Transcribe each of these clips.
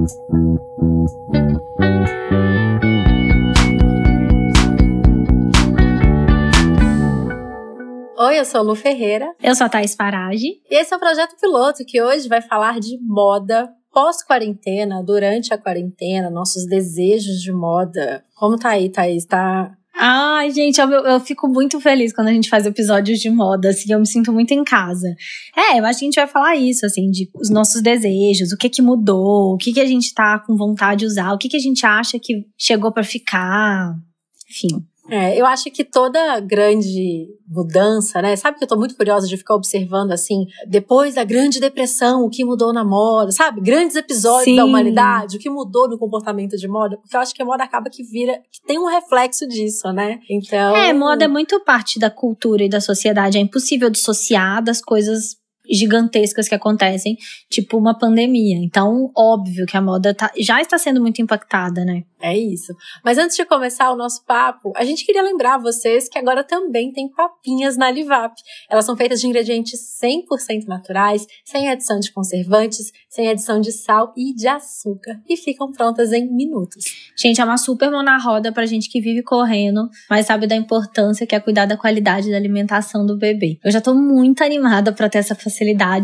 Oi, eu sou a Lu Ferreira. Eu sou a Thais Farage. E esse é o Projeto Piloto, que hoje vai falar de moda pós-quarentena, durante a quarentena, nossos desejos de moda. Como tá aí, Thaís? Tá Ai, gente, eu, eu, fico muito feliz quando a gente faz episódios de moda, assim, eu me sinto muito em casa. É, eu acho que a gente vai falar isso, assim, de os nossos desejos, o que que mudou, o que que a gente tá com vontade de usar, o que que a gente acha que chegou para ficar, enfim. É, eu acho que toda grande mudança, né? Sabe que eu tô muito curiosa de ficar observando assim, depois da Grande Depressão, o que mudou na moda, sabe? Grandes episódios Sim. da humanidade, o que mudou no comportamento de moda, porque eu acho que a moda acaba que vira, que tem um reflexo disso, né? Então. É, moda é muito parte da cultura e da sociedade. É impossível dissociar das coisas gigantescas que acontecem, tipo uma pandemia. Então, óbvio que a moda tá, já está sendo muito impactada, né? É isso. Mas antes de começar o nosso papo, a gente queria lembrar vocês que agora também tem papinhas na Livap. Elas são feitas de ingredientes 100% naturais, sem adição de conservantes, sem adição de sal e de açúcar e ficam prontas em minutos. Gente, é uma super mão na roda pra gente que vive correndo, mas sabe da importância que é cuidar da qualidade da alimentação do bebê. Eu já tô muito animada para ter essa facilidade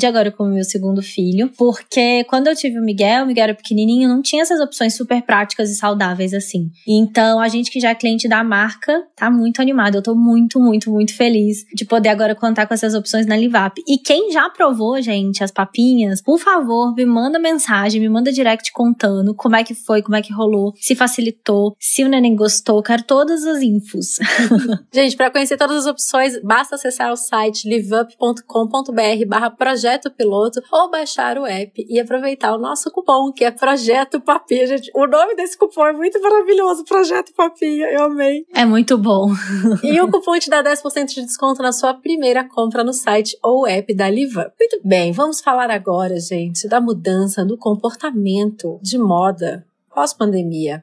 agora com o meu segundo filho, porque quando eu tive o Miguel, o Miguel era pequenininho, não tinha essas opções super práticas e saudáveis assim. Então, a gente que já é cliente da marca tá muito animado. Eu tô muito, muito, muito feliz de poder agora contar com essas opções na Livap. E quem já provou, gente, as papinhas, por favor, me manda mensagem, me manda direct contando como é que foi, como é que rolou, se facilitou, se o neném gostou. Quero todas as infos. gente, para conhecer todas as opções, basta acessar o site liveup.com.br barra projeto piloto ou baixar o app e aproveitar o nosso cupom, que é Projeto Papinha. Gente, o nome desse cupom é muito maravilhoso. Projeto Papinha, eu amei. É muito bom. e o cupom te dá 10% de desconto na sua primeira compra no site ou app da Livan. Muito bem, vamos falar agora, gente, da mudança do comportamento de moda pós-pandemia.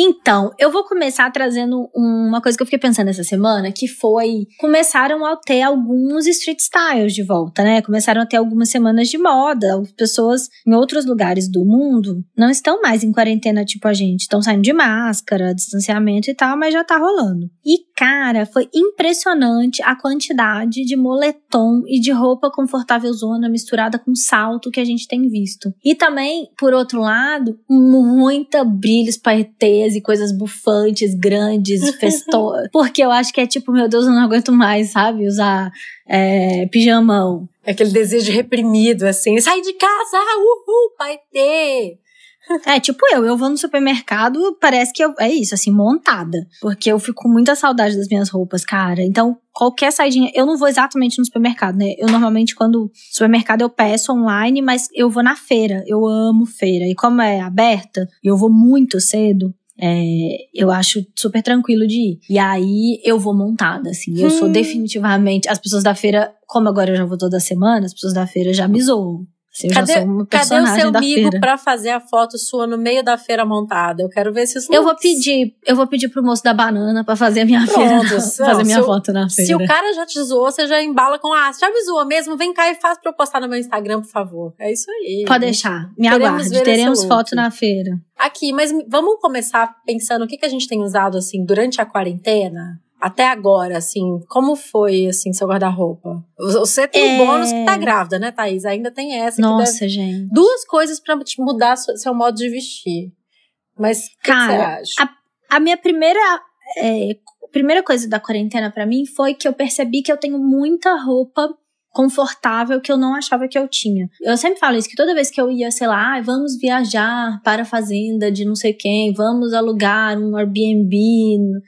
Então, eu vou começar trazendo uma coisa que eu fiquei pensando essa semana, que foi começaram a ter alguns street styles de volta, né? Começaram a ter algumas semanas de moda. As pessoas em outros lugares do mundo não estão mais em quarentena tipo a gente, estão saindo de máscara, distanciamento e tal, mas já tá rolando. E cara, foi impressionante a quantidade de moletom e de roupa confortável zona misturada com salto que a gente tem visto. E também, por outro lado, muita brilhos paetês e coisas bufantes, grandes, festões. Porque eu acho que é tipo, meu Deus, eu não aguento mais, sabe? Usar é, pijamão. É aquele desejo reprimido, assim. Sai de casa, uhul, ter. É, tipo eu, eu vou no supermercado, parece que eu, é isso, assim, montada. Porque eu fico com muita saudade das minhas roupas, cara. Então, qualquer saidinha, eu não vou exatamente no supermercado, né? Eu normalmente, quando supermercado, eu peço online, mas eu vou na feira. Eu amo feira. E como é aberta, eu vou muito cedo, é, eu acho super tranquilo de ir. E aí eu vou montada, assim. Eu sou hum. definitivamente. As pessoas da feira, como agora eu já vou toda semana, as pessoas da feira já me zoam. Assim, cadê, cadê o seu amigo para fazer a foto sua no meio da feira montada? Eu quero ver se isso. Eu vou pedir, eu vou pedir pro moço da banana para fazer a minha Pronto, feira, fazer minha foto na feira. Se o cara já te zoou, você já embala com ah, você já me zoou mesmo? Vem cá e faz para eu postar no meu Instagram, por favor. É isso aí. Pode deixar. Me Queremos aguarde, teremos foto na feira. Aqui, mas vamos começar pensando o que que a gente tem usado assim durante a quarentena? Até agora, assim, como foi, assim, seu guarda-roupa? Você tem é... um bônus que tá grávida, né, Thaís? Ainda tem essa. Nossa, deve... gente. Duas coisas para mudar seu modo de vestir. Mas, Cara, que você acha? A, a minha primeira, é, primeira coisa da quarentena para mim foi que eu percebi que eu tenho muita roupa confortável que eu não achava que eu tinha. Eu sempre falo isso, que toda vez que eu ia, sei lá, ah, vamos viajar para a fazenda de não sei quem, vamos alugar um Airbnb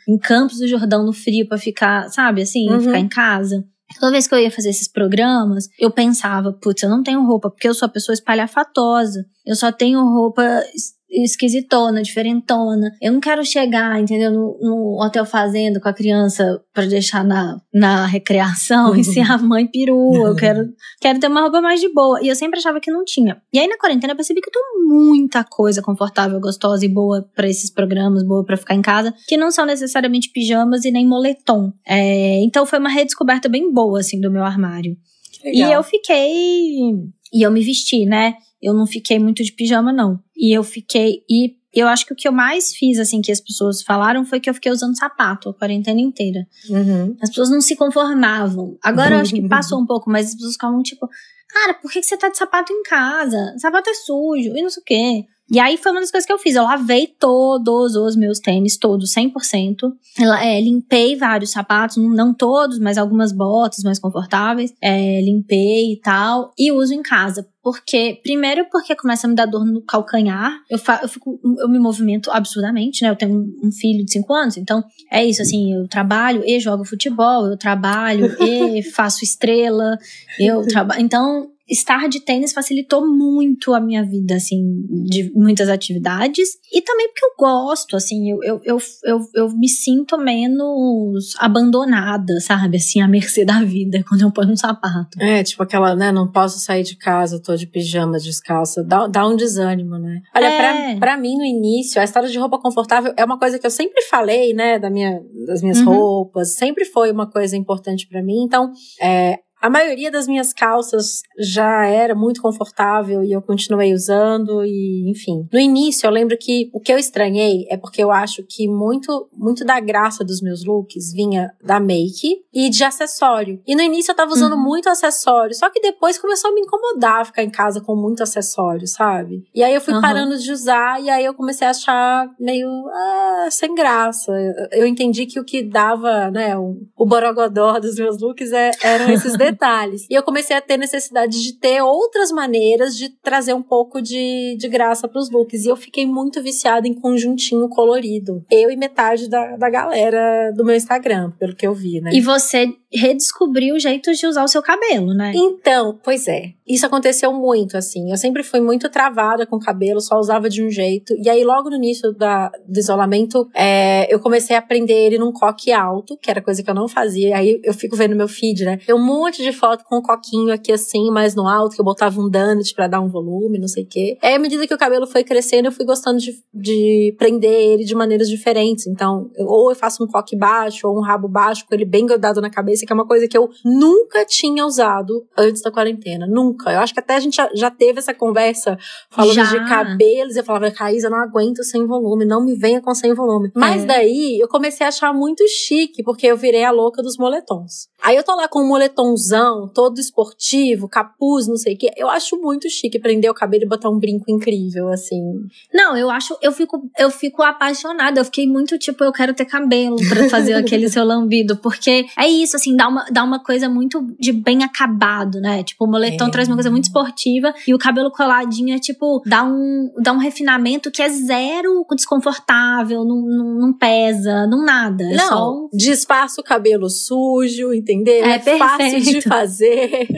em Campos do Jordão no frio para ficar, sabe, assim, uhum. ficar em casa. Toda vez que eu ia fazer esses programas, eu pensava, putz, eu não tenho roupa, porque eu sou a pessoa espalhafatosa. Eu só tenho roupa esquisitona, diferentona. Eu não quero chegar, entendeu, no, no hotel fazenda com a criança para deixar na, na recreação e ser a mãe perua. Eu quero, quero ter uma roupa mais de boa. E eu sempre achava que não tinha. E aí na quarentena eu percebi que eu tenho muita coisa confortável, gostosa e boa para esses programas, boa para ficar em casa, que não são necessariamente pijamas e nem moletom. É, então foi uma redescoberta bem boa, assim, do meu armário. E eu fiquei. E eu me vesti, né? Eu não fiquei muito de pijama, não. E eu fiquei. E eu acho que o que eu mais fiz, assim, que as pessoas falaram foi que eu fiquei usando sapato a quarentena inteira. Uhum. As pessoas não se conformavam. Agora eu acho que passou um pouco, mas as pessoas ficavam tipo, cara, por que, que você tá de sapato em casa? Sapato é sujo e não sei o quê. E aí foi uma das coisas que eu fiz. Eu lavei todos os meus tênis, todos, 100%. É, limpei vários sapatos, não todos, mas algumas botas mais confortáveis. É, limpei e tal. E uso em casa. Porque, primeiro, porque começa a me dar dor no calcanhar. Eu, fa eu, fico, eu me movimento absurdamente, né? Eu tenho um, um filho de 5 anos, então é isso, assim, eu trabalho e jogo futebol, eu trabalho e faço estrela, eu trabalho. Então, estar de tênis facilitou muito a minha vida, assim, de muitas atividades. E também porque eu gosto, assim, eu, eu, eu, eu, eu me sinto menos abandonada, sabe? Assim, à mercê da vida quando eu ponho um sapato. É, tipo aquela, né? Não posso sair de casa, tô de pijama, descalça. Dá, dá um desânimo, né? Olha, é. pra, pra mim, no início, a história de roupa confortável é uma coisa que eu sempre falei, né? Da minha, das minhas uhum. roupas. Sempre foi uma coisa importante para mim. Então, é, a maioria das minhas calças já era muito confortável e eu continuei usando e, enfim. No início eu lembro que o que eu estranhei é porque eu acho que muito muito da graça dos meus looks vinha da make e de acessório. E no início eu tava usando uhum. muito acessório, só que depois começou a me incomodar ficar em casa com muito acessório, sabe? E aí eu fui uhum. parando de usar e aí eu comecei a achar meio ah, sem graça. Eu entendi que o que dava, né, o, o borogodó dos meus looks é, eram esses detalhes. E eu comecei a ter necessidade de ter outras maneiras de trazer um pouco de, de graça pros looks. E eu fiquei muito viciada em conjuntinho colorido. Eu e metade da, da galera do meu Instagram, pelo que eu vi, né? E você redescobriu jeitos de usar o seu cabelo, né? Então, pois é. Isso aconteceu muito, assim. Eu sempre fui muito travada com o cabelo, só usava de um jeito. E aí, logo no início da, do isolamento, é, eu comecei a aprender ele num coque alto, que era coisa que eu não fazia. E aí eu fico vendo meu feed, né? Tem um monte de foto com o um coquinho aqui assim, mais no alto, que eu botava um donut pra dar um volume, não sei o quê. Aí, à medida que o cabelo foi crescendo, eu fui gostando de, de prender ele de maneiras diferentes. Então, eu, ou eu faço um coque baixo, ou um rabo baixo, com ele bem grudado na cabeça que é uma coisa que eu nunca tinha usado antes da quarentena. Nunca. Eu acho que até a gente já, já teve essa conversa falando já. de cabelos. Eu falava, Caís, eu não aguento sem volume, não me venha com sem volume. Mas é. daí eu comecei a achar muito chique, porque eu virei a louca dos moletons. Aí eu tô lá com um moletomzão, todo esportivo, capuz, não sei o quê. Eu acho muito chique prender o cabelo e botar um brinco incrível, assim. Não, eu acho, eu fico, eu fico apaixonada. Eu fiquei muito tipo, eu quero ter cabelo para fazer aquele seu lambido, porque é isso, assim, dá uma, dá uma coisa muito de bem acabado, né? Tipo, o moletom é. traz uma coisa muito esportiva e o cabelo coladinho é tipo, dá um, dá um refinamento que é zero desconfortável, não, não, não pesa, não nada. É não, um... disfarça o cabelo sujo, entendeu? É, é fácil de fazer.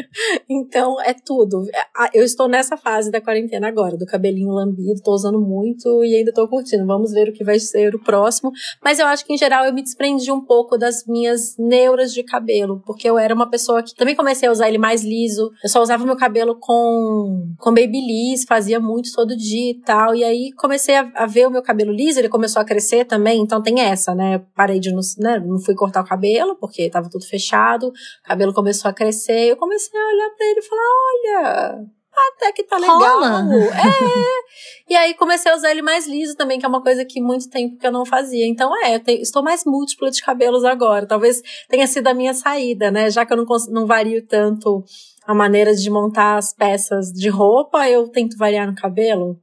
então, é tudo. Eu estou nessa fase da quarentena agora, do cabelinho lambido, tô usando muito e ainda tô curtindo. Vamos ver o que vai ser o próximo. Mas eu acho que, em geral, eu me desprendi um pouco das minhas neuras de cabelo cabelo, porque eu era uma pessoa que também comecei a usar ele mais liso. Eu só usava meu cabelo com, com babyliss, fazia muito todo dia e tal. E aí comecei a, a, ver o meu cabelo liso, ele começou a crescer também, então tem essa, né? Eu parei de não, né? não fui cortar o cabelo, porque tava tudo fechado, o cabelo começou a crescer. Eu comecei a olhar pra ele e falar: olha até que tá legal. Rola. É. e aí comecei a usar ele mais liso também, que é uma coisa que muito tempo que eu não fazia. Então é, eu estou mais múltipla de cabelos agora. Talvez tenha sido a minha saída, né? Já que eu não, não vario tanto a maneira de montar as peças de roupa, eu tento variar no cabelo.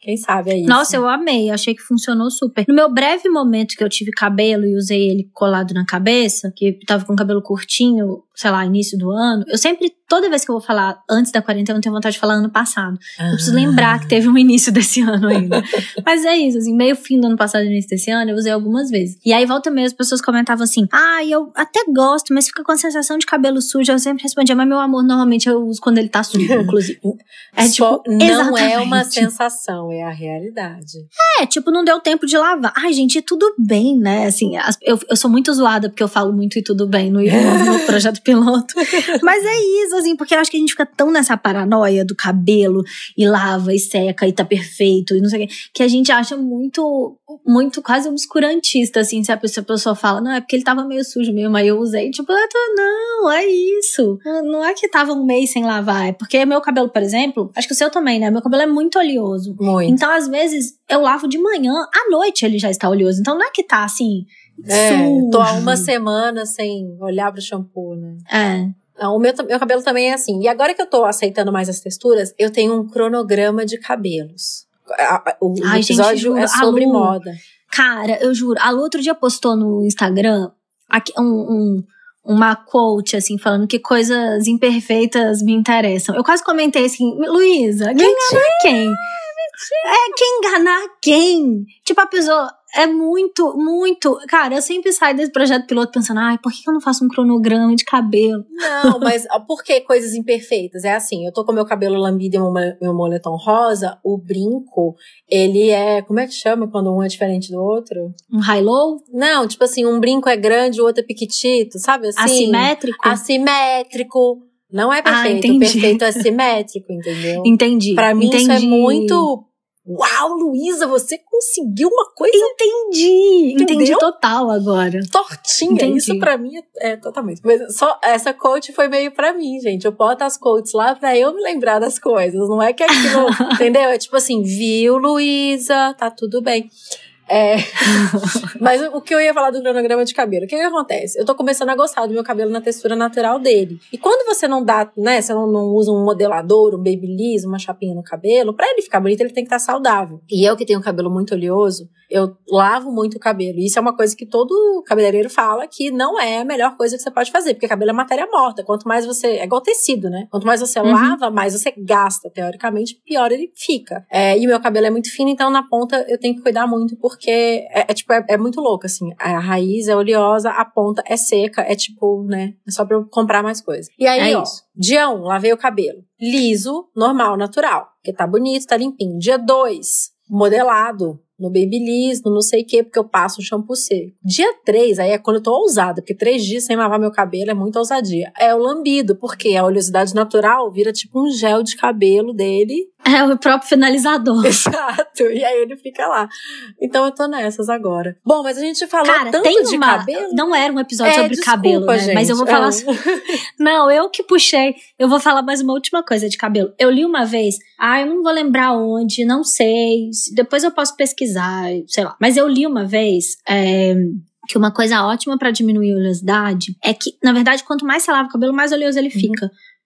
Quem sabe é. Nossa, eu amei, achei que funcionou super. No meu breve momento que eu tive cabelo e usei ele colado na cabeça, que tava com cabelo curtinho, sei lá, início do ano, eu sempre, toda vez que eu vou falar antes da quarentena, eu tenho vontade de falar ano passado. Ah. Eu preciso lembrar que teve um início desse ano ainda. mas é isso, assim, meio fim do ano passado e início desse ano, eu usei algumas vezes. E aí volta meio, as pessoas comentavam assim: ah, eu até gosto, mas fica com a sensação de cabelo sujo. Eu sempre respondia, mas meu amor, normalmente eu uso quando ele tá sujo, inclusive. É tipo, não exatamente. é uma sensação, é a realidade. É, tipo, não deu tempo de lavar. Ai, gente, tudo bem, né? Assim, eu, eu sou muito zoada porque eu falo muito e tudo bem no, no projeto piloto. Mas é isso, igualzinho, porque eu acho que a gente fica tão nessa paranoia do cabelo e lava e seca e tá perfeito e não sei o que, que a gente acha muito, muito quase obscurantista, assim, se a pessoa, a pessoa fala, não, é porque ele tava meio sujo mesmo, aí eu usei, tipo, ah, não, é isso. Não é que tava um mês sem lavar, é porque meu cabelo, por exemplo, acho que o seu também, né? Meu cabelo é muito oleoso. Muito. Então, às vezes, eu lavo de manhã, à noite ele já está oleoso. Então, não é que tá assim. É, sujo. tô há uma semana sem olhar pro shampoo, né? É. Ah, O meu, meu cabelo também é assim. E agora que eu tô aceitando mais as texturas, eu tenho um cronograma de cabelos. O Ai, gente, episódio juro, é sobre Lu- moda. Cara, eu juro. A Lu outro dia postou no Instagram aqui- um, um- uma quote, assim, falando que coisas imperfeitas me interessam. Eu quase comentei assim, Luísa, quem enganar quem? É, quem enganar quem? Tipo, a pessoa é muito, muito. Cara, eu sempre saio desse projeto piloto pensando, ai, por que eu não faço um cronograma de cabelo? Não, mas ah, por que coisas imperfeitas? É assim, eu tô com meu cabelo lambido e meu, mo- meu moletom rosa, o brinco, ele é. Como é que chama quando um é diferente do outro? Um high-low? Não, tipo assim, um brinco é grande, o outro é piquitito, sabe assim? Assimétrico? Assimétrico. Não é perfeito. entendi. o perfeito é simétrico, entendeu? Entendi. Pra mim entendi. isso é muito. Uau, Luísa, você conseguiu uma coisa Entendi. Entendi Entendeu? total agora. tortinha. Entendi. Isso pra mim é, é totalmente. Mas só essa coach foi meio pra mim, gente. Eu boto as coaches lá pra eu me lembrar das coisas. Não é que aquilo, entendeu? É tipo assim, viu, Luísa, tá tudo bem. É, mas o que eu ia falar do cronograma de cabelo? O que, que acontece? Eu tô começando a gostar do meu cabelo na textura natural dele. E quando você não dá, né? Você não, não usa um modelador, um babyliss, uma chapinha no cabelo, pra ele ficar bonito, ele tem que estar saudável. E eu que tenho um cabelo muito oleoso, eu lavo muito o cabelo. E isso é uma coisa que todo cabeleireiro fala que não é a melhor coisa que você pode fazer, porque cabelo é matéria morta. Quanto mais você. É igual tecido, né? Quanto mais você Uhum. lava, mais você gasta, teoricamente, pior ele fica. É, e o meu cabelo é muito fino, então na ponta eu tenho que cuidar muito, porque é, é, tipo, é, é muito louco, assim. A raiz é oleosa, a ponta é seca, é tipo, né? É só pra eu comprar mais coisa. E aí, É ó, isso. dia 1, um, lavei o cabelo. Liso, normal, natural. Porque tá bonito, tá limpinho. Dia 2, modelado. No Babyliss, no não sei o que, porque eu passo um shampoo seco. Dia 3, aí é quando eu tô ousada, porque três dias sem lavar meu cabelo é muita ousadia. É o lambido, porque a oleosidade natural vira tipo um gel de cabelo dele. É o próprio finalizador. Exato. E aí ele fica lá. Então eu tô nessas agora. Bom, mas a gente falou Cara, tanto tem de uma. cabelo. Não era um episódio É, sobre desculpa, cabelo, né? gente. Mas eu vou falar. É. Não, eu que puxei. Eu vou falar mais uma última coisa de cabelo. Eu li uma vez, ah, eu não vou lembrar onde, não sei. se- Depois eu posso pesquisar, sei lá. Mas eu li uma vez. é, que uma coisa ótima pra diminuir a oleosidade é que, na verdade, quanto mais você lava o cabelo, mais oleoso ele Uhum.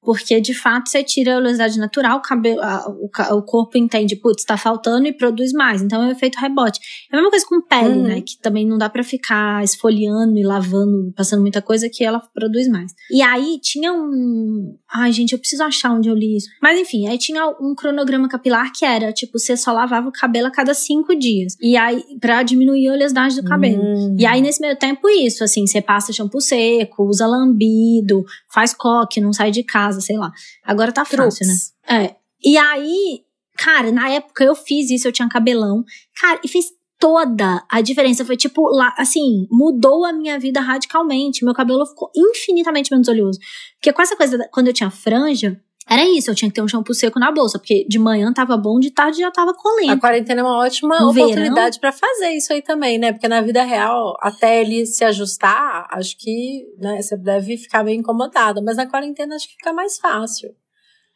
Porque, de fato, você tira a oleosidade natural, o, cabelo, a- o, o corpo entende, putz, tá faltando e produz mais. Então é o efeito rebote. É a mesma coisa com pele, Uhum. né? Que também não dá pra ficar esfoliando e lavando, passando muita coisa que ela produz mais. E aí tinha um. Ai, gente, eu preciso achar onde eu li isso. Mas enfim, aí tinha um cronograma capilar que era, tipo, você só lavava o cabelo a cada cinco dias. E aí, pra diminuir a oleosidade do cabelo. Hum. E aí, nesse meio tempo, isso, assim, você passa shampoo seco, usa lambido, faz coque, não sai de casa, sei lá. Agora tá fácil, né? É. E aí, cara, na época eu fiz isso, eu tinha cabelão. Cara, e fez toda a diferença. Foi tipo, lá, assim, mudou a minha vida radicalmente. Meu cabelo ficou infinitamente menos oleoso. Porque com essa coisa, quando eu tinha franja, era isso, eu tinha que ter um shampoo seco na bolsa. Porque de manhã tava bom, de tarde já tava A colendo. quarentena é uma ótima No oportunidade pra fazer isso aí também, né? Porque na vida real, até ele se ajustar, acho que né, você deve ficar bem incomodada. Mas na quarentena acho que fica mais fácil.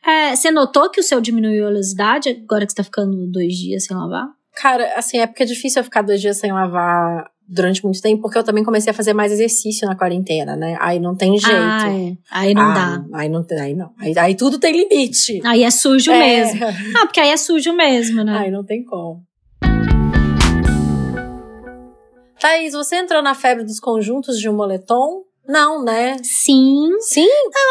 É, você notou que o seu diminuiu a oleosidade agora que você tá ficando dois dias sem lavar? Cara, assim, é porque é difícil eu ficar dois dias sem lavar durante muito tempo, porque eu também comecei a fazer mais exercício na quarentena, né? Aí não tem jeito. Ah, é. Aí não Ah, dá. Aí não, tem- aí não. Aí, aí tudo tem limite. Aí é sujo É. mesmo. Ah, porque aí é sujo mesmo, né? Aí não tem como. Thaís, você entrou na febre dos conjuntos de um moletom? Não, né? Sim. Sim?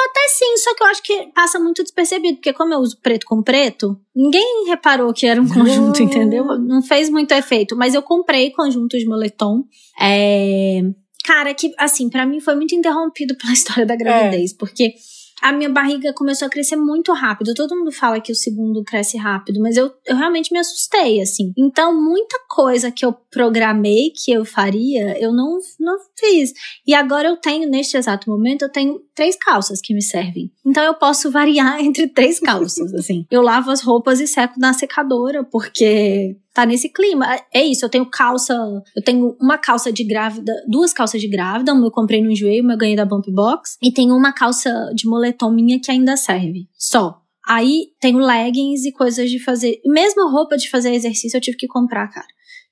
Até sim, só que eu acho que passa muito despercebido, porque como eu uso preto com preto, ninguém reparou que era um conjunto, Hum. entendeu? Não fez muito efeito. Mas eu comprei conjunto de moletom. É... Cara, que assim, pra mim foi muito interrompido pela história da gravidez, porque a minha barriga começou a crescer muito rápido. Todo mundo fala que o segundo cresce rápido, mas eu, eu realmente me assustei, assim. Então, muita coisa que eu programei que eu faria, eu não, não fiz. E agora eu tenho, neste exato momento, eu tenho três calças que me servem. Então eu posso variar entre três calças, assim. Eu lavo as roupas e seco na secadora, porque tá nesse clima. É isso, eu tenho calça, eu tenho uma calça de grávida, duas calças de grávida, uma eu comprei no enjoei, uma eu ganhei da Bump Box, e tenho uma calça de moletom minha que ainda serve. Só. Aí tenho leggings e coisas de fazer. Mesmo roupa de fazer exercício eu tive que comprar, cara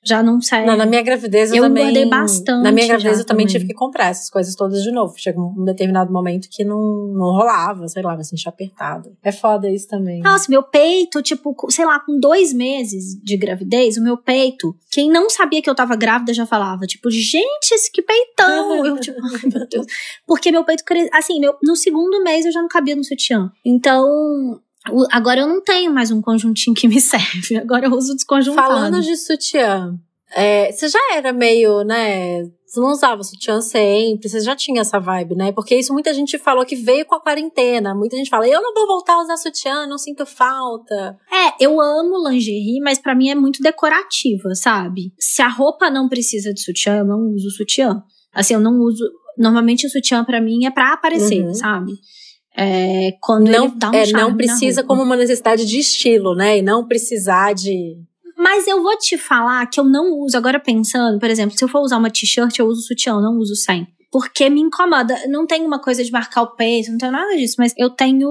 já não sai. Não, na minha gravidez eu, eu também. guardei bastante. Na minha gravidez eu também, também, tive que comprar essas coisas todas de novo. Chegou um determinado momento que não, não rolava, sei lá, me sentia apertado. É foda isso também. Nossa, meu peito, tipo, sei lá, com dois meses de gravidez, o meu peito, quem não sabia que eu tava grávida já falava, tipo, gente, esse que peitão. eu, tipo, ai meu Deus. Porque meu peito cresceu. Assim, meu, no segundo mês eu já não cabia no sutiã. Então, Agora eu não tenho mais um conjuntinho que me serve. Agora eu uso desconjuntado. Falando de sutiã, é, você já era meio, né? Você não usava sutiã sempre, você já tinha essa vibe, né? Porque isso muita gente falou que veio com a quarentena. Muita gente fala, eu não vou voltar a usar sutiã, não sinto falta. É, eu amo lingerie, mas para mim é muito decorativa, sabe? Se a roupa não precisa de sutiã, eu não uso sutiã. Assim, eu não uso. Normalmente o sutiã para mim é pra aparecer, uhum. sabe? É, quando não, ele dá um é, não precisa como uma necessidade de estilo, né? E não precisar de. Mas eu vou te falar que eu não uso, agora pensando, por exemplo, se eu for usar uma t-shirt, eu uso sutiã, eu não uso sem. Porque me incomoda. Não tem uma coisa de marcar o peito, não tem nada disso, mas eu tenho.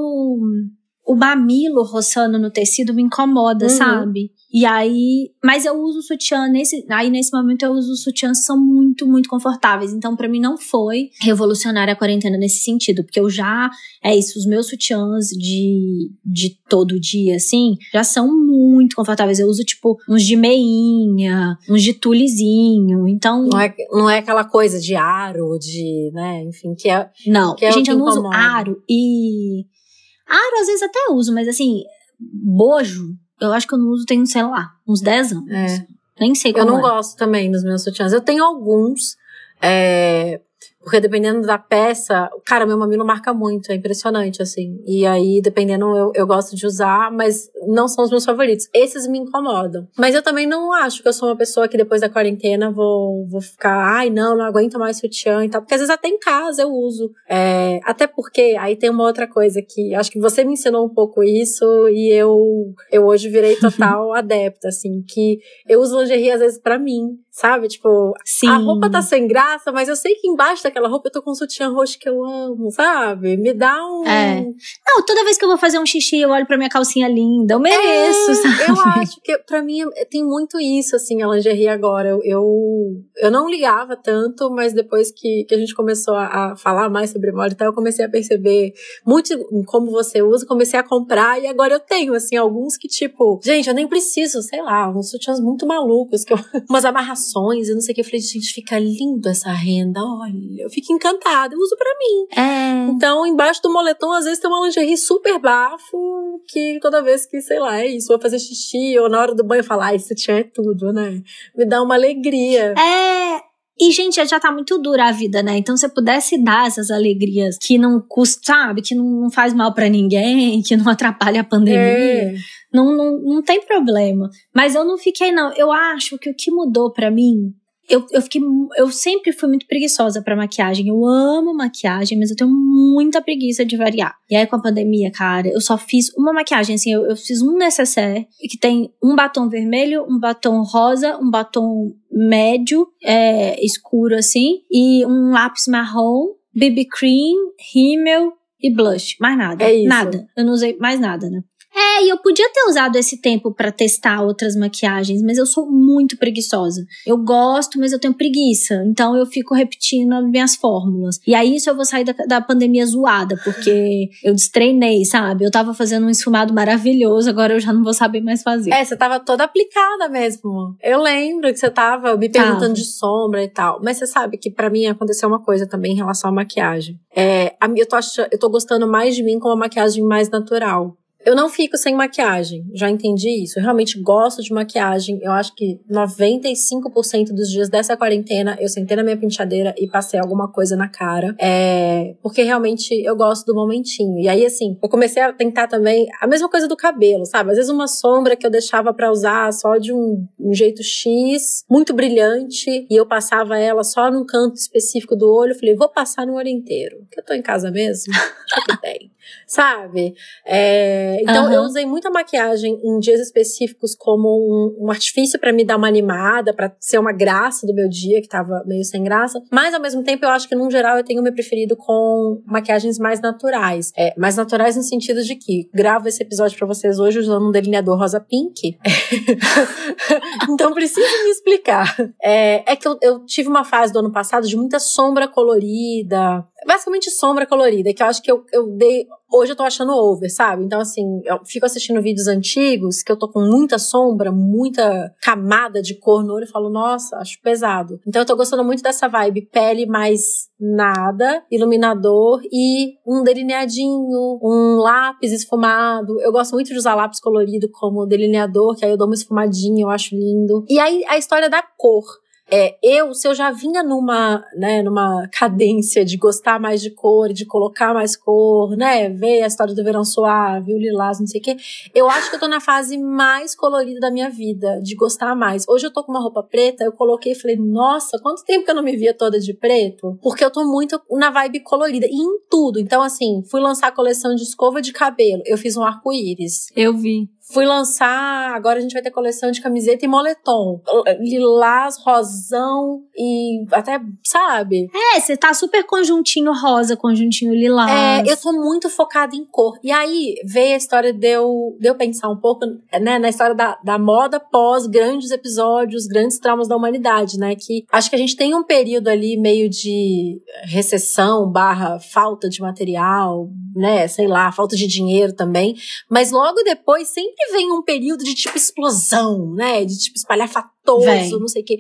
O mamilo roçando no tecido me incomoda, uhum. sabe? E aí, mas eu uso sutiã nesse, aí nesse momento eu uso sutiãs que são muito, muito confortáveis. Então para mim não foi revolucionária a quarentena nesse sentido, porque eu já é isso, os meus sutiãs de de todo dia assim, já são muito confortáveis. Eu uso tipo uns de meinha, uns de tulizinho. Então não é, não é aquela coisa de aro, de, né, enfim, que é Não, que é gente, eu não uso aro e aro às vezes até uso, mas assim, bojo eu acho que eu não uso tem, sei lá, uns 10 anos. É. Nem sei como Eu não é. gosto também dos meus sutiãs. Eu tenho alguns, é, porque dependendo da peça, cara, meu mamilo marca muito, é impressionante, assim. E aí, dependendo, eu, eu gosto de usar, mas não são os meus favoritos. Esses me incomodam. Mas eu também não acho que eu sou uma pessoa que depois da quarentena vou, vou ficar, ai, não, não aguento mais sutiã e tal. Porque às vezes até em casa eu uso. É, até porque, aí tem uma outra coisa que acho que você me ensinou um pouco isso e eu, eu hoje virei total adepta, assim, que eu uso lingerie às vezes para mim. Sabe? Tipo, Sim. a roupa tá sem graça, mas eu sei que embaixo daquela roupa eu tô com um sutiã roxo que eu amo, sabe? Me dá um. É. Não, toda vez que eu vou fazer um xixi, eu olho pra minha calcinha linda. Eu mereço, é, sabe? Eu acho que pra mim tem muito isso, assim, a lingerie agora. Eu, eu, eu não ligava tanto, mas depois que, que a gente começou a, a falar mais sobre moda e tal, eu comecei a perceber muito como você usa, comecei a comprar e agora eu tenho, assim, alguns que, tipo, gente, eu nem preciso, sei lá, uns sutiãs muito malucos, que eu, umas amarrações ações e não sei o que. Eu falei, gente, fica lindo essa renda, olha. Eu fico encantada, eu uso para mim. É. Então, embaixo do moletom, às vezes tem uma lingerie super bafo, que toda vez que, sei lá, é isso, vou fazer xixi, ou na hora do banho eu falo, ah, esse tchan é tudo, né? Me dá uma alegria. É. E, gente, já tá muito dura a vida, né? Então, se eu pudesse dar essas alegrias que não custa, sabe? Que não faz mal para ninguém, que não atrapalha a pandemia. É. Não, não, não tem problema. Mas eu não fiquei, não. Eu acho que o que mudou para mim eu, eu fiquei. Eu sempre fui muito preguiçosa para maquiagem. Eu amo maquiagem, mas eu tenho muita preguiça de variar. E aí, com a pandemia, cara, eu só fiz uma maquiagem, assim, eu, eu fiz um necessaire que tem um batom vermelho, um batom rosa, um batom médio, é, escuro, assim, e um lápis marrom, BB cream, rímel e blush. Mais nada. É isso. Nada. Eu não usei mais nada, né? É, e eu podia ter usado esse tempo para testar outras maquiagens, mas eu sou muito preguiçosa. Eu gosto, mas eu tenho preguiça. Então eu fico repetindo as minhas fórmulas. E aí isso eu vou sair da, da pandemia zoada, porque eu destreinei, sabe? Eu tava fazendo um esfumado maravilhoso, agora eu já não vou saber mais fazer. É, você tava toda aplicada mesmo. Eu lembro que você tava me perguntando tava. de sombra e tal. Mas você sabe que para mim aconteceu uma coisa também em relação à maquiagem. É, eu, tô achando, eu tô gostando mais de mim com uma maquiagem mais natural. Eu não fico sem maquiagem, já entendi isso. Eu realmente gosto de maquiagem. Eu acho que 95% dos dias dessa quarentena eu sentei na minha penteadeira e passei alguma coisa na cara. É, porque realmente eu gosto do momentinho. E aí, assim, eu comecei a tentar também a mesma coisa do cabelo, sabe? Às vezes uma sombra que eu deixava para usar só de um, um jeito X, muito brilhante, e eu passava ela só num canto específico do olho. Eu falei, vou passar no olho inteiro. Porque eu tô em casa mesmo. O que tem? Sabe? É, então, uhum. eu usei muita maquiagem em dias específicos como um, um artifício para me dar uma animada, para ser uma graça do meu dia, que tava meio sem graça. Mas, ao mesmo tempo, eu acho que, num geral, eu tenho me preferido com maquiagens mais naturais. É, mais naturais no sentido de que gravo esse episódio para vocês hoje usando um delineador rosa pink. então, preciso me explicar. É, é que eu, eu tive uma fase do ano passado de muita sombra colorida, basicamente sombra colorida, que eu acho que eu, eu dei. Hoje eu tô achando over, sabe? Então, assim, eu fico assistindo vídeos antigos que eu tô com muita sombra, muita camada de cor no olho e falo, nossa, acho pesado. Então, eu tô gostando muito dessa vibe pele mais nada, iluminador e um delineadinho, um lápis esfumado. Eu gosto muito de usar lápis colorido como delineador, que aí eu dou uma esfumadinha, eu acho lindo. E aí a história da cor. É, eu, se eu já vinha numa, né, numa cadência de gostar mais de cor, de colocar mais cor, né, ver a história do verão suave, o lilás, não sei o quê, eu acho que eu tô na fase mais colorida da minha vida, de gostar mais. Hoje eu tô com uma roupa preta, eu coloquei e falei, nossa, quanto tempo que eu não me via toda de preto? Porque eu tô muito na vibe colorida, e em tudo. Então, assim, fui lançar a coleção de escova de cabelo, eu fiz um arco-íris. Eu vi. Fui lançar, agora a gente vai ter coleção de camiseta e moletom. Lilás, rosão e até, sabe? É, você tá super conjuntinho rosa, conjuntinho lilás. É, eu tô muito focada em cor. E aí veio a história de eu, de eu pensar um pouco, né, na história da, da moda pós grandes episódios, grandes traumas da humanidade, né? Que acho que a gente tem um período ali meio de recessão barra falta de material, né? Sei lá, falta de dinheiro também. Mas logo depois sempre sempre vem um período de tipo explosão, né? De tipo espalhafatoso, vem. não sei o quê.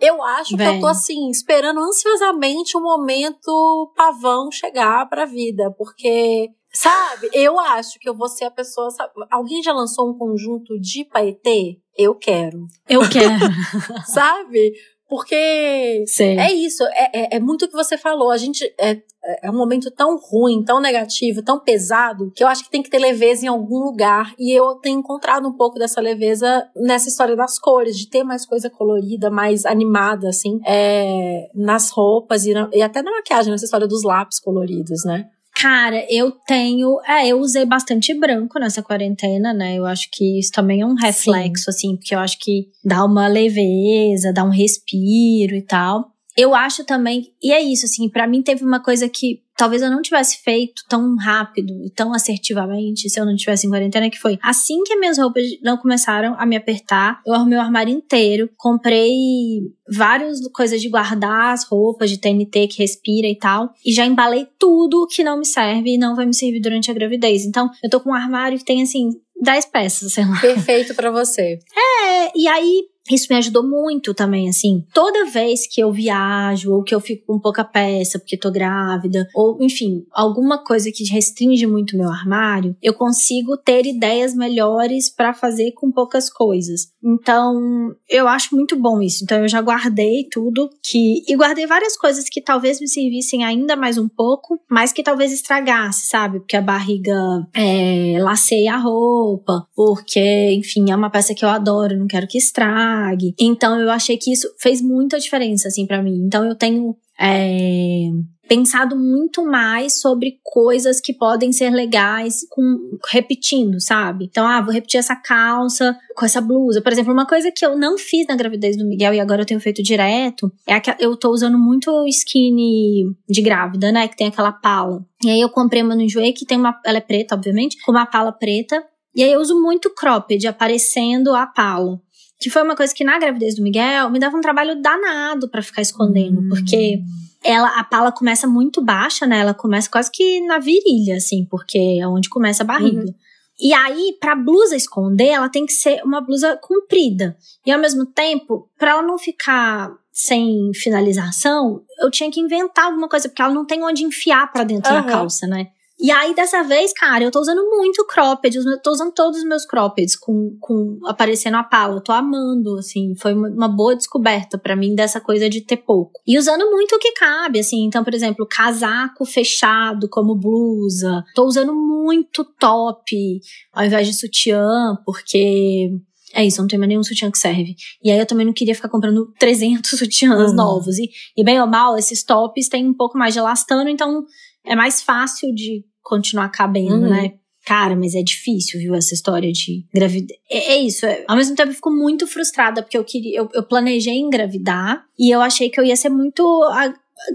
Eu acho vem. que eu tô assim, esperando ansiosamente o momento pavão chegar pra vida, porque Sabe? Eu acho que eu vou ser a pessoa. Sabe? Alguém já lançou um conjunto de paetê? Eu quero. Eu quero. sabe? Porque Sim. é isso, é, é, é, muito o que você falou. A gente é, é um momento tão ruim, tão negativo, tão pesado, que eu acho que tem que ter leveza em algum lugar. E eu tenho encontrado um pouco dessa leveza nessa história das cores, de ter mais coisa colorida, mais animada, assim, é, nas roupas e, na, e até na maquiagem, nessa história dos lápis coloridos, né? Cara, eu tenho. É, eu usei bastante branco nessa quarentena, né? Eu acho que isso também é um reflexo, Sim. assim, porque eu acho que dá uma leveza, dá um respiro e tal. Eu acho também, e é isso, assim, para mim teve uma coisa que talvez eu não tivesse feito tão rápido e tão assertivamente se eu não tivesse em quarentena, que foi assim que minhas roupas não começaram a me apertar, eu arrumei o armário inteiro, comprei várias coisas de guardar as roupas de TNT que respira e tal, e já embalei tudo que não me serve e não vai me servir durante a gravidez. Então, eu tô com um armário que tem assim 10 peças, sei lá. Perfeito para você. É, e aí isso me ajudou muito também, assim. Toda vez que eu viajo, ou que eu fico com pouca peça porque tô grávida, ou enfim, alguma coisa que restringe muito meu armário, eu consigo ter ideias melhores para fazer com poucas coisas. Então, eu acho muito bom isso. Então, eu já guardei tudo que. E guardei várias coisas que talvez me servissem ainda mais um pouco, mas que talvez estragasse, sabe? Porque a barriga é, laceia a roupa, porque, enfim, é uma peça que eu adoro, não quero que estrague Então eu achei que isso fez muita diferença, assim, para mim. Então eu tenho é, pensado muito mais sobre coisas que podem ser legais com, repetindo, sabe? Então, ah, vou repetir essa calça com essa blusa. Por exemplo, uma coisa que eu não fiz na gravidez do Miguel e agora eu tenho feito direto é que eu tô usando muito skinny de grávida, né? Que tem aquela pala. E aí eu comprei uma no Enjoei que tem uma. Ela é preta, obviamente, com uma pala preta. E aí eu uso muito cropped, aparecendo a pala. Que foi uma coisa que na gravidez do Miguel me dava um trabalho danado para ficar escondendo, hum. porque ela a pala começa muito baixa, né? Ela começa quase que na virilha, assim, porque é onde começa a barriga. Uhum. E aí, pra blusa esconder, ela tem que ser uma blusa comprida. E ao mesmo tempo, para ela não ficar sem finalização, eu tinha que inventar alguma coisa, porque ela não tem onde enfiar para dentro uhum. da calça, né? E aí, dessa vez, cara, eu tô usando muito cropped. Eu tô usando todos os meus croppeds com, com aparecendo a pala. Eu tô amando, assim. Foi uma, uma boa descoberta para mim dessa coisa de ter pouco. E usando muito o que cabe, assim. Então, por exemplo, casaco fechado como blusa. Tô usando muito top ao invés de sutiã, porque é isso, não tem mais nenhum sutiã que serve. E aí eu também não queria ficar comprando 300 sutiãs uhum. novos. E, e bem ou mal, esses tops têm um pouco mais de elastano, então é mais fácil de continuar cabendo, uhum. né? Cara, mas é difícil, viu, essa história de gravidez. É, é isso. É, ao mesmo tempo, eu fico muito frustrada, porque eu queria. Eu, eu, planejei engravidar e eu achei que eu ia ser muito. A,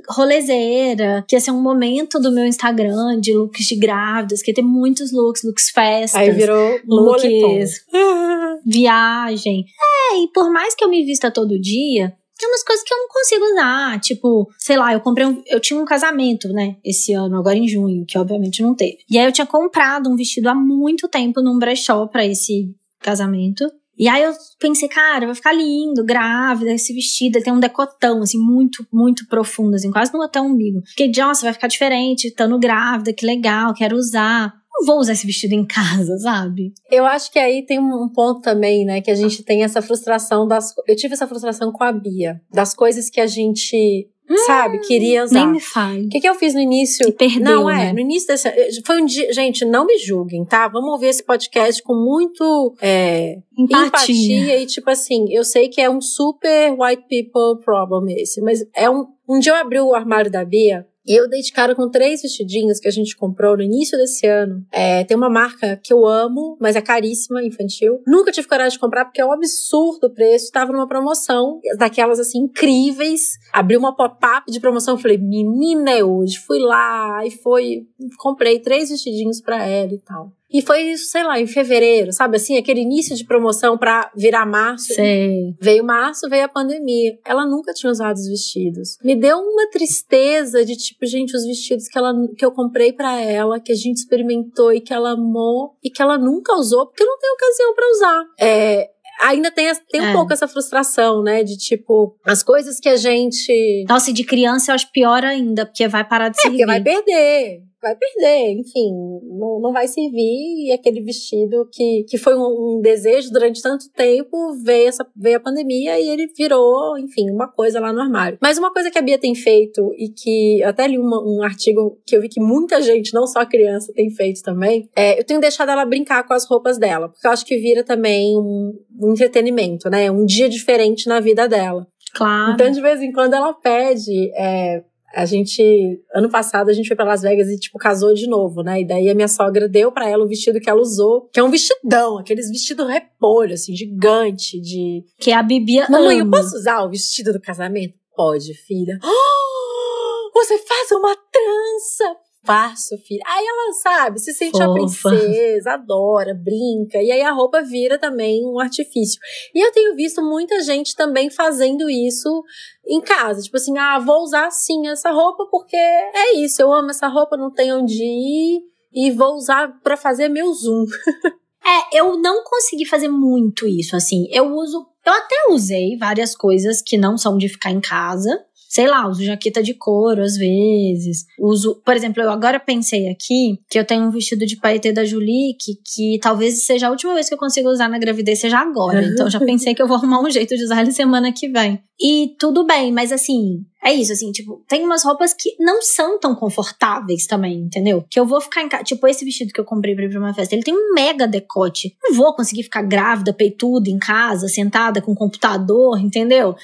rolezeira, que ia ser um momento do meu Instagram de looks de grávidas, que ia ter muitos looks, looks festas. Aí virou looks, viagem. É, e por mais que eu me vista todo dia, tem umas coisas que eu não consigo usar. Tipo, sei lá, eu comprei um. Eu tinha um casamento, né? Esse ano, agora em junho, que obviamente não teve. E aí eu tinha comprado um vestido há muito tempo num brechó pra esse casamento. E aí eu pensei, cara, vai ficar lindo, grávida, esse vestido. Ele tem um decotão, assim, muito, muito profundo, assim, quase no até o umbigo. Fiquei, nossa, vai ficar diferente, estando grávida, que legal, quero usar não vou usar esse vestido em casa, sabe? Eu acho que aí tem um ponto também, né? Que a gente tem essa frustração das. Eu tive essa frustração com a Bia, das coisas que a gente Hum, sabe, queria usar. Nem me fale. O que, que eu fiz no início? Que perdeu, Não, é, né? no início desse. Foi um dia. Gente, não me julguem, tá? Vamos ouvir esse podcast com muito é, empatia. empatia. E, tipo assim, eu sei que é um super white people problem esse, mas é um. Um dia eu abri o armário da Bia e eu dei de cara com três vestidinhos que a gente comprou no início desse ano. É, tem uma marca que eu amo, mas é caríssima, infantil. Nunca tive coragem de comprar porque é um absurdo o preço. Tava numa promoção, daquelas assim, incríveis. Abri uma pop-up de promoção. Falei, menina, é hoje. Fui lá e foi. Comprei três vestidinhos para ela e tal. E foi isso, sei lá, em fevereiro, sabe assim, aquele início de promoção para virar março. Sei. Veio março, veio a pandemia. Ela nunca tinha usado os vestidos. Me deu uma tristeza de tipo, gente, os vestidos que ela que eu comprei para ela, que a gente experimentou e que ela amou e que ela nunca usou porque não tem ocasião para usar. É, ainda tem, tem um é. pouco essa frustração, né? De tipo, as coisas que a gente. Nossa, e de criança eu acho pior ainda, porque vai parar de é, servir. Porque vai perder vai perder, enfim, não, não vai servir. E aquele vestido que, que foi um, um, desejo durante tanto tempo, veio, essa, veio a pandemia e ele virou, enfim, uma coisa lá no armário. Mas uma coisa que a Bia tem feito e que até li uma, um artigo que eu vi que muita gente, não só criança, tem feito também, é eu tenho deixado ela brincar com as roupas dela, porque eu acho que vira também um, um entretenimento, né? Um dia diferente na vida dela. Claro. Então, de vez em quando, ela pede é, a gente, ano passado, a gente foi para Las Vegas e, tipo, casou de novo, né? E daí a minha sogra deu para ela o vestido que ela usou, que é um vestidão, aqueles vestido repolho, assim, gigante, de. Que a Bibia. Mamãe, ama. eu posso usar o vestido do casamento? Pode, filha. Oh, você faz uma trança! faço, filha. Aí ela, sabe, se sente Fofa. a princesa, adora, brinca. E aí a roupa vira também um artifício. E eu tenho visto muita gente também fazendo isso em casa. Tipo assim, ah, vou usar sim essa roupa porque é isso, eu amo essa roupa, não tenho onde ir. E vou usar para fazer meu zoom. é, eu não consegui fazer muito isso, assim. Eu uso. Eu até usei várias coisas que não são de ficar em casa sei lá, uso jaqueta de couro às vezes. Uso, por exemplo, eu agora pensei aqui que eu tenho um vestido de paetê da Julie que, que talvez seja a última vez que eu consiga usar na gravidez seja agora. Então já pensei que eu vou arrumar um jeito de usar ele semana que vem. E tudo bem, mas assim, é isso, assim, tipo, tem umas roupas que não são tão confortáveis também, entendeu? Que eu vou ficar em casa. Tipo, esse vestido que eu comprei pra ir pra uma festa, ele tem um mega decote. Não vou conseguir ficar grávida, peituda, em casa, sentada com computador, entendeu?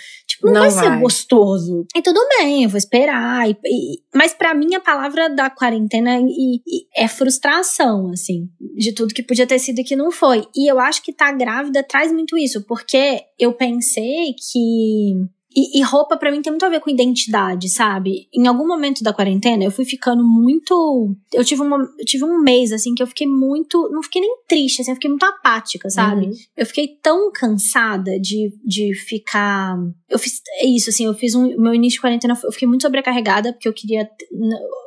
Não, não vai, vai, ser gostoso. E tudo bem, eu vou esperar. E, e, mas para mim, a palavra da quarentena e, e é frustração, assim, de tudo que podia ter sido e que não foi. E eu acho que tá grávida traz muito isso, porque eu pensei que e, e roupa para mim tem muito a ver com identidade, sabe? Em algum momento da quarentena eu fui ficando muito. Eu tive, uma, eu tive um mês, assim, que eu fiquei muito. Não fiquei nem triste, assim, eu fiquei muito apática, sabe? Uhum. Eu fiquei tão cansada de, de ficar. Eu fiz é isso, assim, eu fiz um. Meu início de quarentena, eu fiquei muito sobrecarregada, porque eu queria,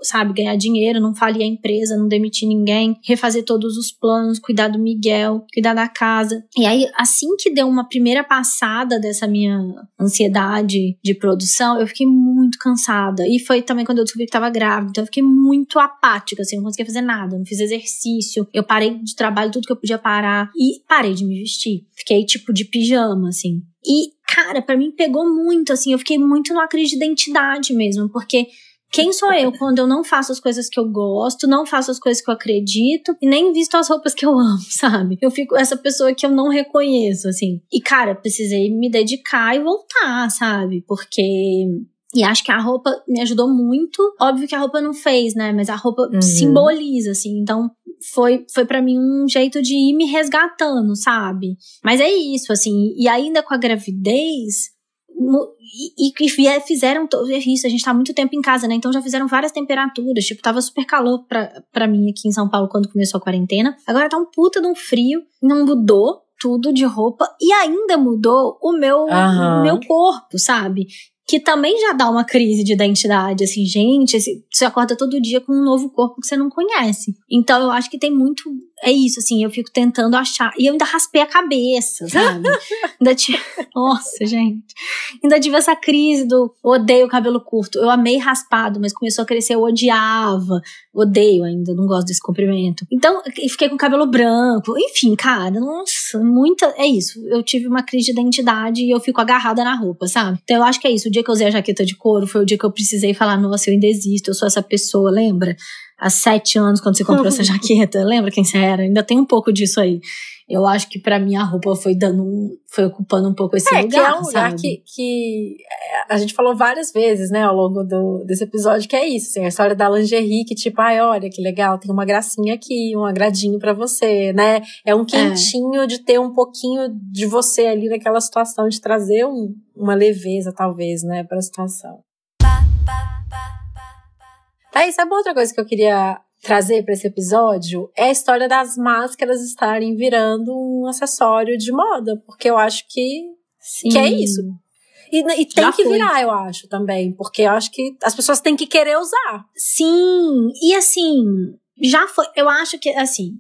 sabe, ganhar dinheiro, não falir a empresa, não demitir ninguém, refazer todos os planos, cuidar do Miguel, cuidar da casa. E aí, assim que deu uma primeira passada dessa minha ansiedade, de, de produção, eu fiquei muito cansada. E foi também quando eu descobri que tava grávida. Então eu fiquei muito apática, assim, não conseguia fazer nada. Não fiz exercício. Eu parei de trabalho tudo que eu podia parar. E parei de me vestir. Fiquei, tipo, de pijama, assim. E, cara, para mim pegou muito, assim. Eu fiquei muito numa crise de identidade mesmo. Porque quem sou eu quando eu não faço as coisas que eu gosto, não faço as coisas que eu acredito e nem visto as roupas que eu amo, sabe? Eu fico essa pessoa que eu não reconheço, assim. E, cara, precisei me dedicar e voltar, sabe? Porque e acho que a roupa me ajudou muito. Óbvio que a roupa não fez, né? Mas a roupa uhum. simboliza, assim. Então, foi, foi para mim um jeito de ir me resgatando, sabe? Mas é isso, assim. E ainda com a gravidez, e, fizeram isso, a gente tá muito tempo em casa, né? Então já fizeram várias temperaturas. Tipo, tava super calor pra, pra mim aqui em São Paulo quando começou a quarentena. Agora tá um puta de um frio, não mudou tudo de roupa e ainda mudou o meu, uhum. meu corpo, sabe? que também já dá uma crise de identidade, assim, gente, você acorda todo dia com um novo corpo que você não conhece. Então eu acho que tem muito é isso, assim, eu fico tentando achar. E eu ainda raspei a cabeça, sabe? ainda tive. Nossa, gente. Ainda tive essa crise do odeio cabelo curto. Eu amei raspado, mas começou a crescer, eu odiava. Odeio ainda, não gosto desse comprimento. Então, fiquei com cabelo branco. Enfim, cara, nossa, muita. É isso. Eu tive uma crise de identidade e eu fico agarrada na roupa, sabe? Então eu acho que é isso. O dia que eu usei a jaqueta de couro foi o dia que eu precisei falar, nossa, eu ainda existo, eu sou essa pessoa, lembra? Há sete anos quando você comprou essa jaqueta. Lembra quem você era? Ainda tem um pouco disso aí. Eu acho que para mim a roupa foi dando um, foi ocupando um pouco esse é, lugar. Que é um lugar que, que é, a gente falou várias vezes, né, ao longo do, desse episódio, que é isso, assim, a história da lingerie, que tipo, ai, olha que legal, tem uma gracinha aqui, um agradinho para você, né? É um é. quentinho é. de ter um pouquinho de você ali naquela situação, de trazer um, uma leveza, talvez, né, pra situação. Tá, e sabe outra coisa que eu queria trazer para esse episódio? É a história das máscaras estarem virando um acessório de moda, porque eu acho que, que é isso. E, e tem Já que virar, eu acho, também, porque eu acho que as pessoas têm que querer usar. Sim, e assim, já foi. Eu acho que, assim,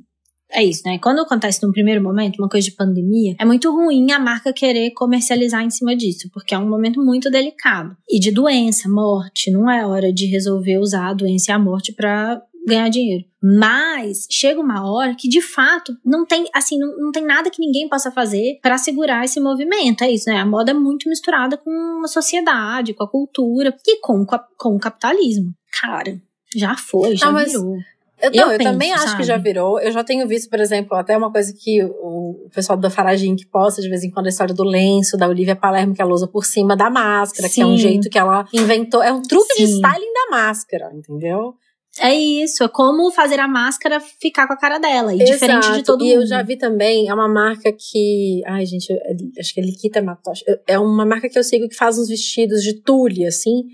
é isso, né? Quando acontece num primeiro momento, uma coisa de pandemia, é muito ruim a marca querer comercializar em cima disso, porque é um momento muito delicado. E de doença, morte, não é hora de resolver usar a doença e a morte para ganhar dinheiro. Mas chega uma hora que de fato não tem, assim, não, não tem nada que ninguém possa fazer para segurar esse movimento. É isso, né? A moda é muito misturada com a sociedade, com a cultura e com, com o capitalismo. Cara, já foi, já não, virou. Eu, não, eu, eu penso, também acho sabe? que já virou. Eu já tenho visto, por exemplo, até uma coisa que o, pessoal da Faragin que posta de vez em quando a história do lenço da Olivia Palermo, que ela usa por cima da máscara, Sim. que é um jeito que ela inventou. É um truque Sim. de styling da máscara, entendeu? É isso, é como fazer a máscara ficar com a cara dela, e Exato. diferente de todo e mundo. E eu já vi também, é uma marca que. Ai, gente, acho que é Liquita Matoshi. É uma marca que eu sigo que faz uns vestidos de tule, assim.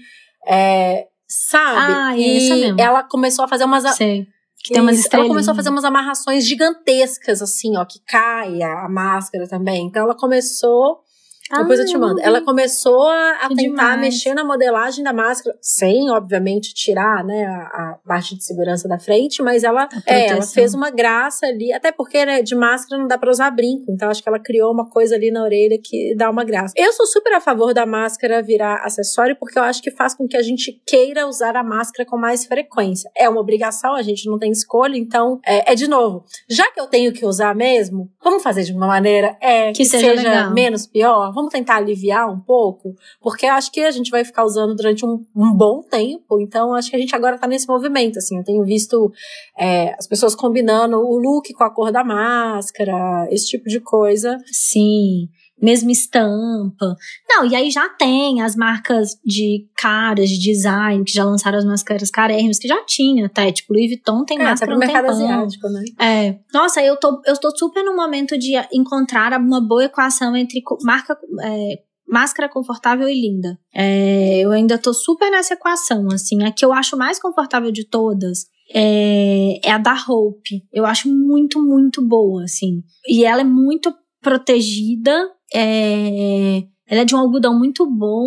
É, sabe? Ah, é e ela começou a fazer umas. Sei. Que tem umas ela começou a fazer umas amarrações gigantescas, assim, ó, que cai a, a máscara também. Então ela começou ah, Depois eu te mando. Ela começou a, a tentar demais. mexer na modelagem da máscara, sem, obviamente, tirar né, a, a parte de segurança da frente, mas ela, é, ela fez uma graça ali, até porque né, de máscara não dá pra usar brinco, então acho que ela criou uma coisa ali na orelha que dá uma graça. Eu sou super a favor da máscara virar acessório, porque eu acho que faz com que a gente queira usar a máscara com mais frequência. É uma obrigação, a gente não tem escolha, então é, é de novo. Já que eu tenho que usar mesmo, vamos fazer de uma maneira é, que, que seja, seja menos pior vamos tentar aliviar um pouco, porque acho que a gente vai ficar usando durante um, um bom tempo, então acho que a gente agora tá nesse movimento, assim, eu tenho visto é, as pessoas combinando o look com a cor da máscara, esse tipo de coisa. Sim mesma estampa. Não, e aí já tem as marcas de caras, de design, que já lançaram as máscaras carérrimas, que já tinha até. Tipo, Louis Vuitton tem é, máscara no mercado asiático, né? É. Nossa, eu tô, eu tô super no momento de encontrar uma boa equação entre marca, é, máscara confortável e linda. É, eu ainda tô super nessa equação, assim. A que eu acho mais confortável de todas é, é a da Hope. Eu acho muito, muito boa, assim. E ela é muito protegida é, ela é de um algodão muito bom.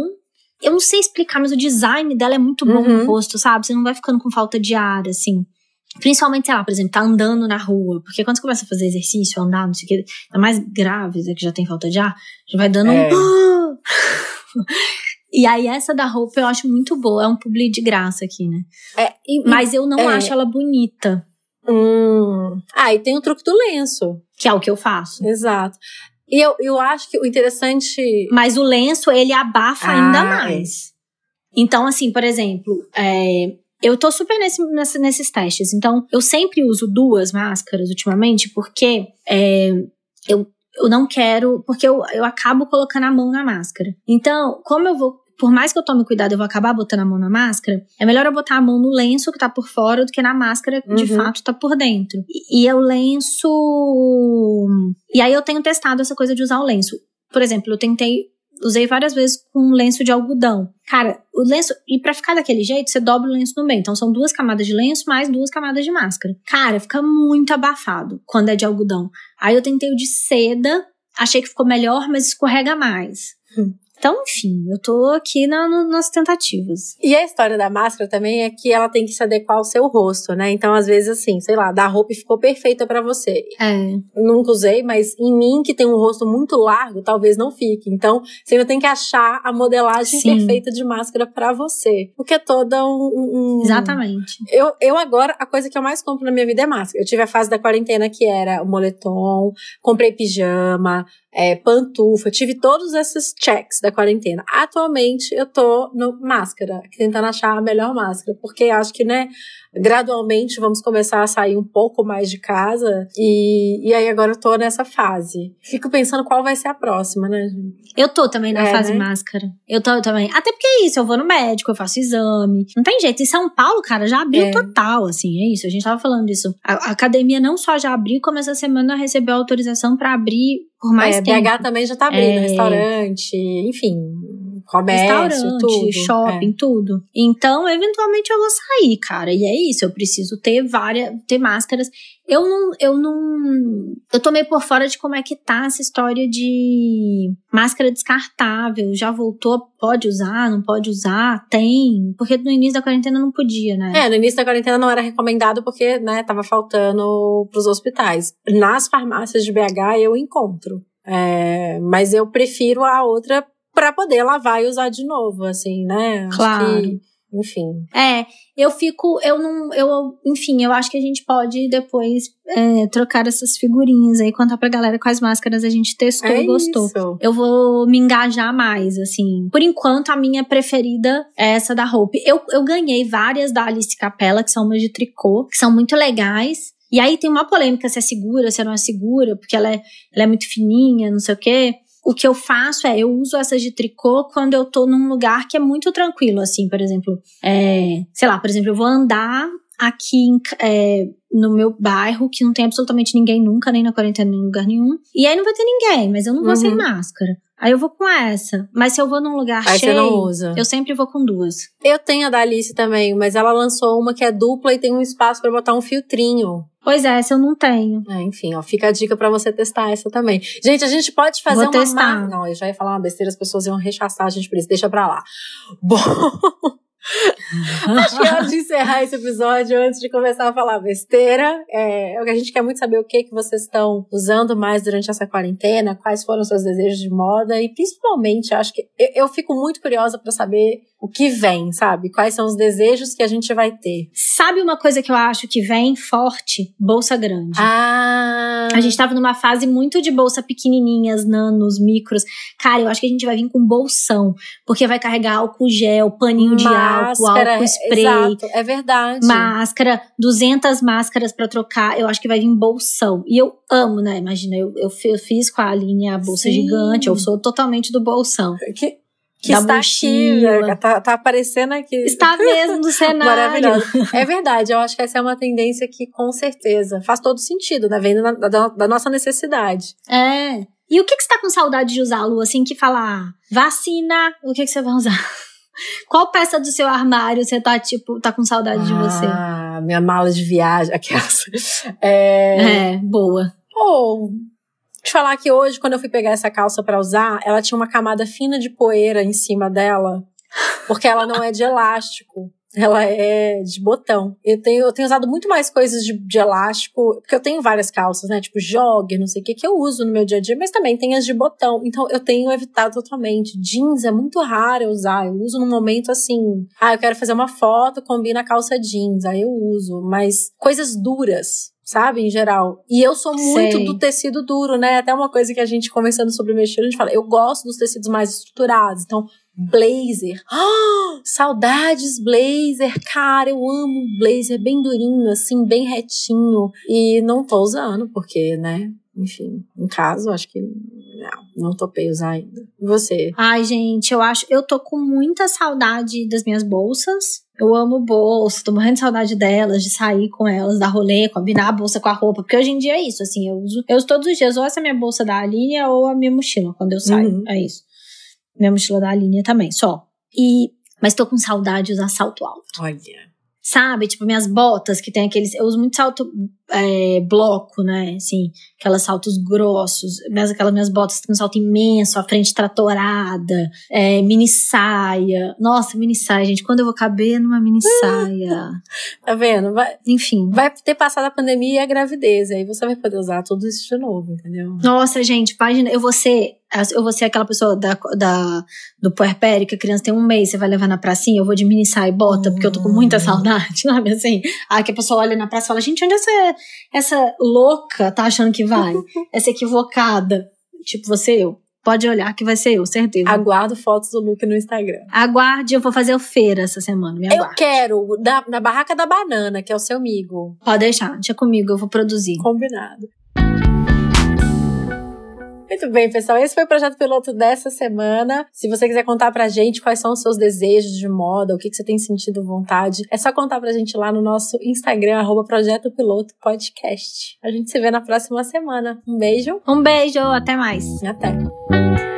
Eu não sei explicar, mas o design dela é muito bom uhum. no rosto, sabe? Você não vai ficando com falta de ar, assim. Principalmente, sei lá, por exemplo, tá andando na rua. Porque quando você começa a fazer exercício, andar, não sei o que, tá mais grávida, que já tem falta de ar, já vai dando é. um. E aí, essa da roupa eu acho muito boa. É um publi de graça aqui, né? É, e, Mas eu não é. acho ela bonita, Hum. Ah, e tem o truque do lenço. que é o que eu faço. Exato. E eu, eu acho que o interessante. Mas o lenço, ele abafa Ah, ainda é. mais. Então, assim, por exemplo, é, eu tô super nesse, nessa- nesses testes. Então, eu sempre uso duas máscaras ultimamente, porque é, eu, eu não quero. Porque eu, eu acabo colocando a mão na máscara. Então, como eu vou. Por mais que eu tome cuidado, eu vou acabar botando a mão na máscara. É melhor eu botar a mão no lenço que tá por fora do que na máscara que de Uhum. fato tá por dentro. E, e é o lenço. E aí eu tenho testado essa coisa de usar o lenço. Por exemplo, eu tentei usei várias vezes com lenço de algodão. Cara, o lenço, e pra ficar daquele jeito, você dobra o lenço no meio. Então são duas camadas de lenço mais duas camadas de máscara. Cara, fica muito abafado quando é de algodão. Aí eu tentei o de seda, achei que ficou melhor, mas escorrega mais. Hum. Então, enfim, eu tô aqui na- no- nas tentativas. E a história da máscara também é que ela tem que se adequar ao seu rosto, né? Então, às vezes, assim, sei lá, da roupa ficou perfeita pra você. É. Eu nunca usei, mas em mim, que tem um rosto muito largo, talvez não fique. Então, você ainda tem que achar a modelagem Sim. perfeita de máscara pra você. Porque é toda um. um- Exatamente. Eu, eu agora, a coisa que eu mais compro na minha vida é máscara. Eu tive a fase da quarentena que era o moletom, comprei pijama, é, pantufa, tive todos esses checks da quarentena. Atualmente eu tô no máscara, tentando achar a melhor máscara, porque acho que, né, gradualmente vamos começar a sair um pouco mais de casa e, e aí agora eu tô nessa fase. Fico pensando qual vai ser a próxima, né? gente? Eu tô também na É, fase né? máscara. Eu tô também. Até porque é isso, eu vou no médico, eu faço exame. Não tem jeito. Em São Paulo, cara, já abriu É. total, assim, é isso. A gente tava falando disso. A, a academia não só já abriu, como essa semana recebeu autorização pra abrir por mais é, tempo. BH também já tá abrindo, É. restaurante, enfim, comércio, Restaurante, tudo. É. shopping, tudo. Então, eventualmente eu vou sair, cara. E é isso, eu preciso ter várias, ter máscaras. Eu não, eu não, eu tô meio por fora de como é que tá essa história de máscara descartável. Já voltou, pode usar, não pode usar? Tem. Porque no início da quarentena não podia, né? É, no início da quarentena não era recomendado porque, né, tava faltando pros hospitais. Nas farmácias de BH eu encontro. É, mas eu prefiro a outra pra poder lavar e usar de novo, assim, né? Acho Claro. que, enfim. É, eu fico, eu não, eu, enfim, eu acho que a gente pode depois é, trocar essas figurinhas aí, contar pra galera quais máscaras a gente testou é e gostou. Isso. Eu vou me engajar mais, assim. Por enquanto, a minha preferida é essa da Hope. Eu, eu ganhei várias da Alice Capella, que são umas de tricô, que são muito legais. E aí tem uma polêmica se é segura, se não é segura, porque ela é, ela é muito fininha, não sei o quê. O que eu faço é, eu uso essas de tricô quando eu tô num lugar que é muito tranquilo, assim, por exemplo, é, sei lá, por exemplo, eu vou andar aqui é, no meu bairro, que não tem absolutamente ninguém nunca, nem na quarentena, nem em lugar nenhum. E aí não vai ter ninguém, mas eu não vou sem Uhum. máscara. Aí eu vou com essa. Mas se eu vou num lugar Aí cheio, você não usa. eu sempre vou com duas. Eu tenho a da Alice também, mas ela lançou uma que é dupla e tem um espaço pra botar um filtrinho. Pois é, essa eu não tenho. É, enfim, ó, fica a dica pra você testar essa também. Gente, a gente pode fazer Vou uma testar. ma- Não, eu já ia falar uma besteira, as pessoas iam rechaçar a gente por isso. Deixa pra lá. Bom, acho que é hora de encerrar esse episódio antes de começar a falar besteira. É, a gente quer muito saber o que que vocês estão usando mais durante essa quarentena, quais foram os seus desejos de moda e principalmente, acho que eu, eu fico muito curiosa pra saber o que vem, sabe? Quais são os desejos que a gente vai ter. Sabe uma coisa que eu acho que vem forte? Bolsa grande. Ah, A gente tava numa fase muito de bolsa pequenininhas, nanos, micros. Cara, eu acho que a gente vai vir com bolsão. Porque vai carregar álcool gel, paninho de álcool, álcool spray. Exato, é verdade. Máscara, 200 máscaras pra trocar, eu acho que vai vir bolsão. E eu amo, né? Imagina, eu, eu, fi- eu fiz com a linha a bolsa Sim. gigante, eu sou totalmente do bolsão. que, que Da está mochila. né? tá, tá aparecendo aqui. Está mesmo do cenário. Maravilhoso. É verdade, eu acho que essa é uma tendência que, com certeza, faz todo sentido, né? Vem da, da- da nossa necessidade. É. E o que, que você tá com saudade de usar, Lu? Assim, que falar vacina, o que, que você vai usar? Qual peça do seu armário você tá, tipo, tá com saudade de você? Ah, minha mala de viagem, aquelas. É. É, boa. Pô, te falar que hoje, quando eu fui pegar essa calça pra usar, ela tinha uma camada fina de poeira em cima dela, porque ela não é de elástico. ela é de botão. Eu tenho, eu tenho usado muito mais coisas de, de elástico, porque eu tenho várias calças, né? Tipo jogger, não sei o que, que eu uso no meu dia a dia, mas também tem as de botão. Então eu tenho evitado totalmente. Jeans é muito raro eu usar. Eu uso num momento assim, ah, eu quero fazer uma foto, combina a calça jeans, aí eu uso. Mas coisas duras, sabe, em geral. E eu sou muito Sei. do tecido duro, né? Até uma coisa que a gente conversando sobre o meu estilo, a gente fala, eu gosto dos tecidos mais estruturados. Então, blazer. Oh, saudades blazer, cara, eu amo blazer bem durinho, assim, bem retinho. E não tô usando, porque, né? Enfim, em caso, acho que não, não topei usar ainda. E você? Ai, gente, eu acho, eu tô com muita saudade das minhas bolsas. Eu amo bolsa, tô morrendo de saudade delas, de sair com elas, dar rolê, combinar a bolsa com a roupa. Porque hoje em dia é isso, assim, eu uso, eu uso todos os dias ou essa minha bolsa da Aline ou a minha mochila quando eu saio. Uhum. É isso. Minha mochila da Aline também, só. E, mas tô com saudade de usar salto alto. Olha. Sabe? Tipo, minhas botas que tem aqueles. Eu uso muito salto é, bloco, né? Assim, aquelas saltos grossos, mas aquelas minhas botas com salto imenso, a frente tratorada, é, mini saia. Nossa, mini saia, gente. Quando eu vou caber numa mini saia? tá vendo? Vai, enfim, vai ter passado a pandemia e a gravidez. Aí você vai poder usar tudo isso de novo, entendeu? Nossa, gente, página. Eu vou ser eu vou ser aquela pessoa da, da, do puerpério que a criança tem um mês, você vai levar na pracinha, eu vou de mini saia e bota, porque eu tô com muita hum. saudade, sabe? Assim, aí que a pessoa olha na praça e fala, gente, onde essa, essa louca tá achando que vai? essa equivocada. Tipo, você eu. Pode olhar que vai ser eu, certeza. Aguardo fotos do look no Instagram. Aguarde, eu vou fazer o feira essa semana. Me eu quero, da, na Barraca da Banana, que é o seu amigo. Pode deixar, deixa comigo, eu vou produzir. Combinado. Muito bem, pessoal. Esse foi o projeto piloto dessa semana. Se você quiser contar pra gente quais são os seus desejos de moda, o que, que você tem sentido vontade, é só contar pra gente lá no nosso Instagram, arroba Projeto Piloto Podcast. A gente se vê na próxima semana. Um beijo. Um beijo, até mais. Até.